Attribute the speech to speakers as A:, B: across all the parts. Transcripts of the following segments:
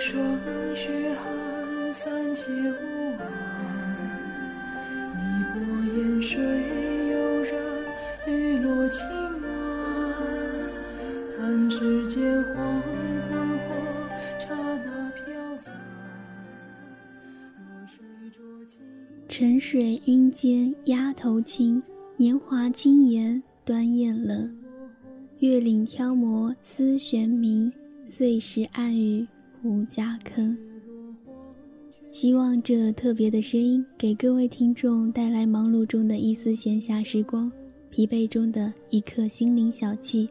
A: 霜雪寒，三界无岸，一波烟水悠然，绿萝青晚。弹指间黄昏或刹那飘散。弱水浊青。
B: 沉水晕间鸭头青，年华轻言端砚冷。月岭挑磨丝悬明，碎石暗语无家坑。希望这特别的声音给各位听众带来忙碌中的一丝闲暇时光，疲惫中的一刻心灵小憩。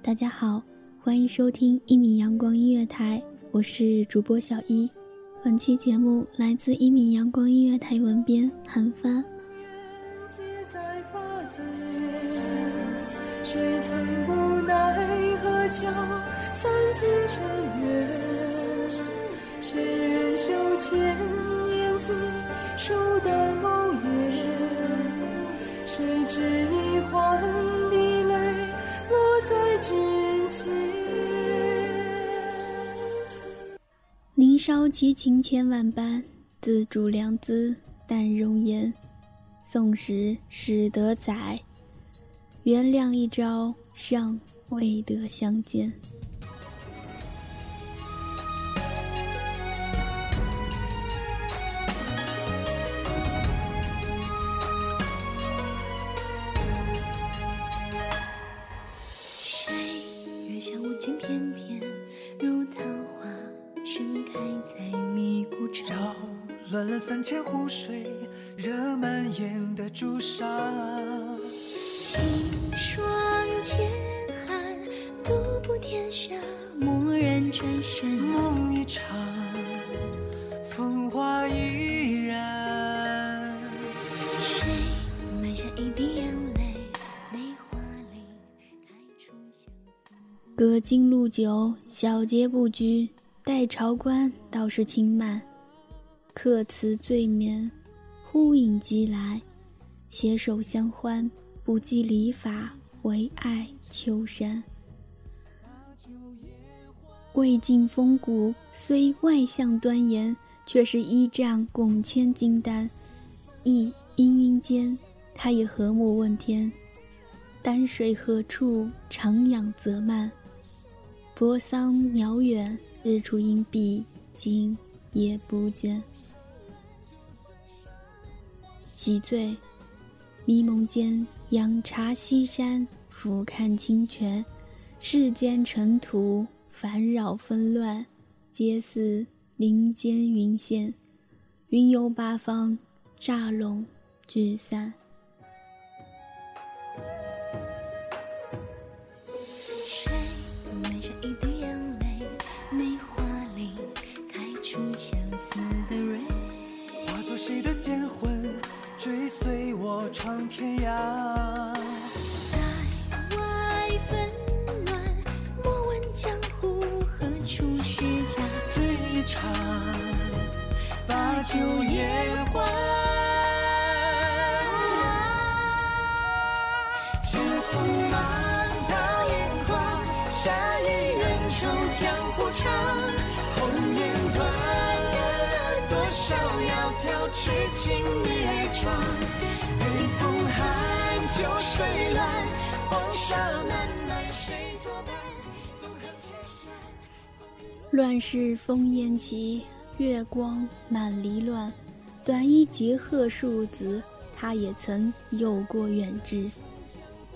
B: 大家好，欢迎收听一米阳光音乐台，我是主播小一。本期节目来自一米阳光音乐台文编韩帆。
A: 桥散尽尘缘？谁人袖千年记，数淡某言？谁执一环的泪落在君前？
B: 年少奇情千万般，自主良姿淡容颜。宋时始得载，原谅一朝尚未得相见。
C: 乱了三千湖水，惹满眼的朱砂。
A: 清霜千寒，独步天下，蓦然转身。
C: 梦一场，风华依然。
A: 谁埋下一滴眼泪，梅花里开出相思。
B: 隔金路酒，小节不拘。待朝官，倒是轻慢。客辞醉眠，忽影即来。携手相欢，不计礼法，唯爱秋山。魏晋风骨，虽外向端严，却是依仗拱千金丹。亦氤氲间，他也和睦问天：丹水何处？长养泽漫。泊桑遥远，日出阴蔽，今夜不见。洗醉，迷蒙间，仰茶西山，俯瞰清泉。世间尘土，烦扰纷乱，皆似林间云仙。云游八方，乍拢聚散。
A: 陪
C: 我闯天涯。外纷乱莫问江湖何处是家。醉一场把酒言欢多少窈窕痴情女儿装。北风寒，酒水乱，黄沙漫漫谁作伴？风和千山。
B: 乱世烽烟起，月光满离乱。短衣结鹤庶子，他也曾有过远志。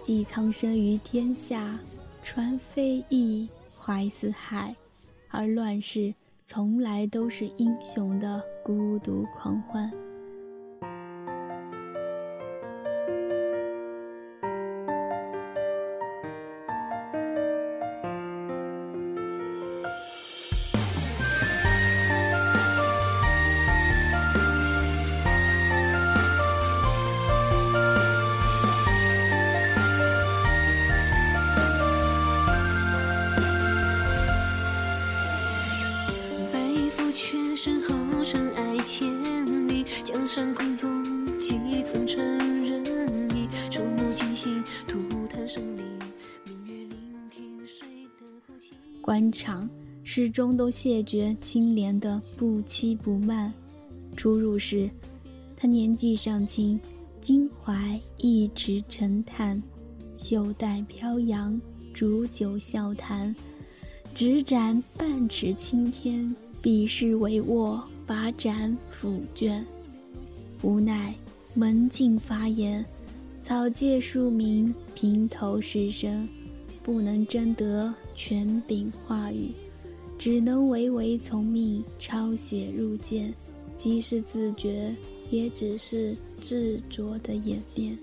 B: 寄苍生于天下，传飞翼，怀四海。而乱世从来都是英雄的孤独狂欢。官场始终都谢绝清廉的不欺不慢。初入时，他年纪尚轻，襟怀一池沉潭，袖带飘扬，煮酒笑谈。执盏半尺青天，笔势帷幄，把盏抚卷。无奈门禁发言，草芥庶民，平头士绅，不能争得权柄话语，只能唯唯从命，抄写入剑。即是自觉，也只是执着的演
A: 练。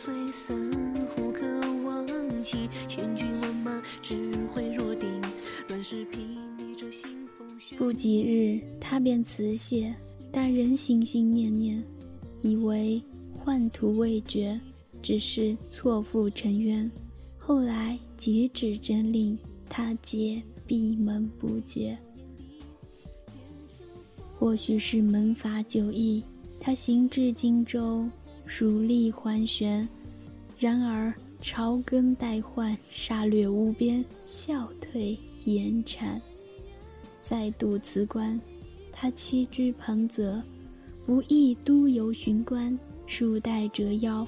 A: 人到初岁三户可忘记，千军万马只会若定，乱世睥睨着腥风血雨。
B: 不几日，他便辞谢，但仍心心念念，以为宦途未决，只是错付尘冤。后来截止真令，他皆闭门不解。或许是门阀久役，他行至荆州，蜀吏桓玄。然而朝更代换，杀掠无边，笑退严禅。再度辞官，他栖居彭泽，不意都邮巡官，数代折腰，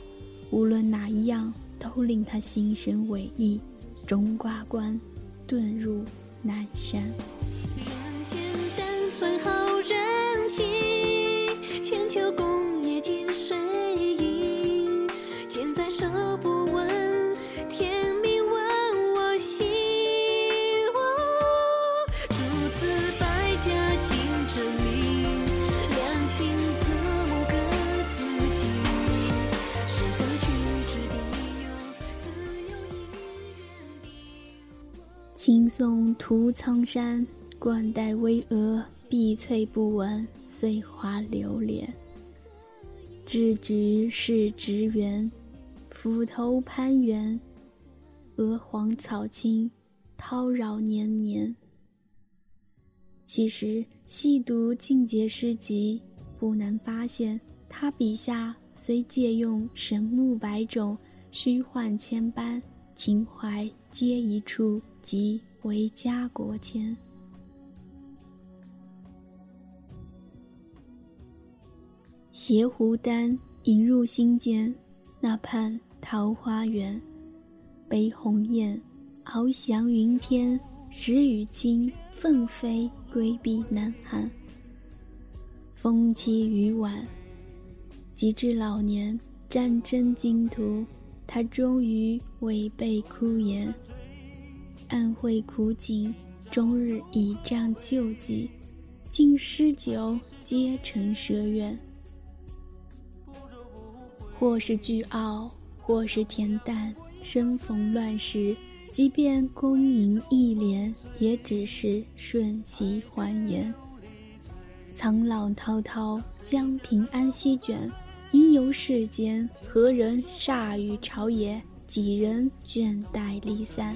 B: 无论哪一样，都令他心生悔意，终挂冠，遁入南山。青松图苍山，冠带巍峨，碧翠不闻，碎花流连。智菊是直园，斧头攀援，鹅黄草青，叨扰年年。其实细读静节诗集，不难发现，他笔下虽借用神木百种，虚幻千般，情怀皆一处，即为家国间。携湖丹引入心间，那畔桃花源。悲鸿雁，翱翔云天；时雨轻，奋飞归避南寒。风凄雨晚，及至老年，战争经途，他终于违背哭言，暗会苦景，终日倚仗救济，尽诗酒皆成奢愿。或是倨傲，或是恬淡。生逢乱世，即便功盈一帘，也只是瞬息欢颜。苍老滔滔，将平安席卷。因游世间，何人煞于朝野？几人倦怠离散？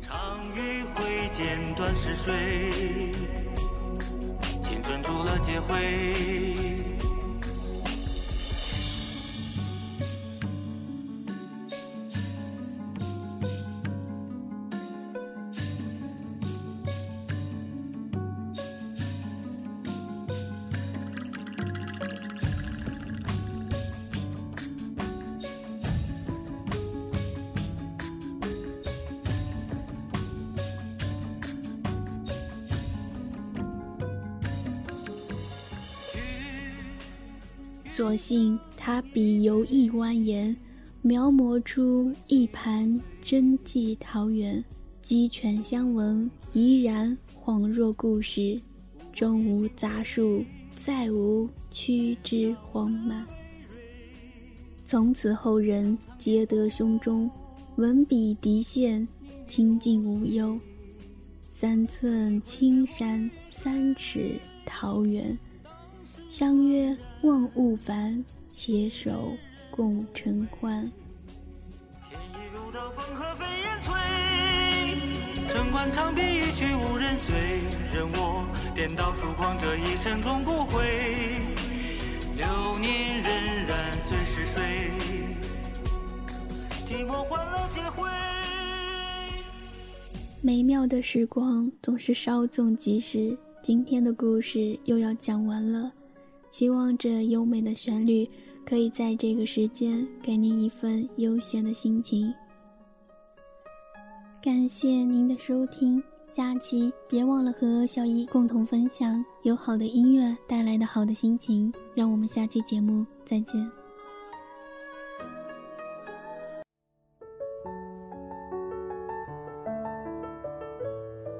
C: 长于挥剑断是水，青春逐了劫灰。
B: 所幸他笔游一蜿蜒，描摹出一盘真迹桃源，鸡犬相闻，怡然恍若故事。终无杂树，再无曲枝荒蔓。从此后人皆得胸中文笔涤现，清净无忧。三寸青山，三尺桃源。相约望勿烦，携手共尘欢。
C: 天意如刀，风和飞燕吹。城关长壁一去无人随，任我颠倒疏狂，这一生终不悔。流年荏苒，随逝水，寂寞换来劫灰。
B: 美妙的时光总是稍纵即逝，今天的故事又要讲完了。希望这优美的旋律可以在这个时间给您一份悠闲的心情。感谢您的收听，下期别忘了和小姨共同分享有好的音乐带来的好的心情。让我们下期节目再见。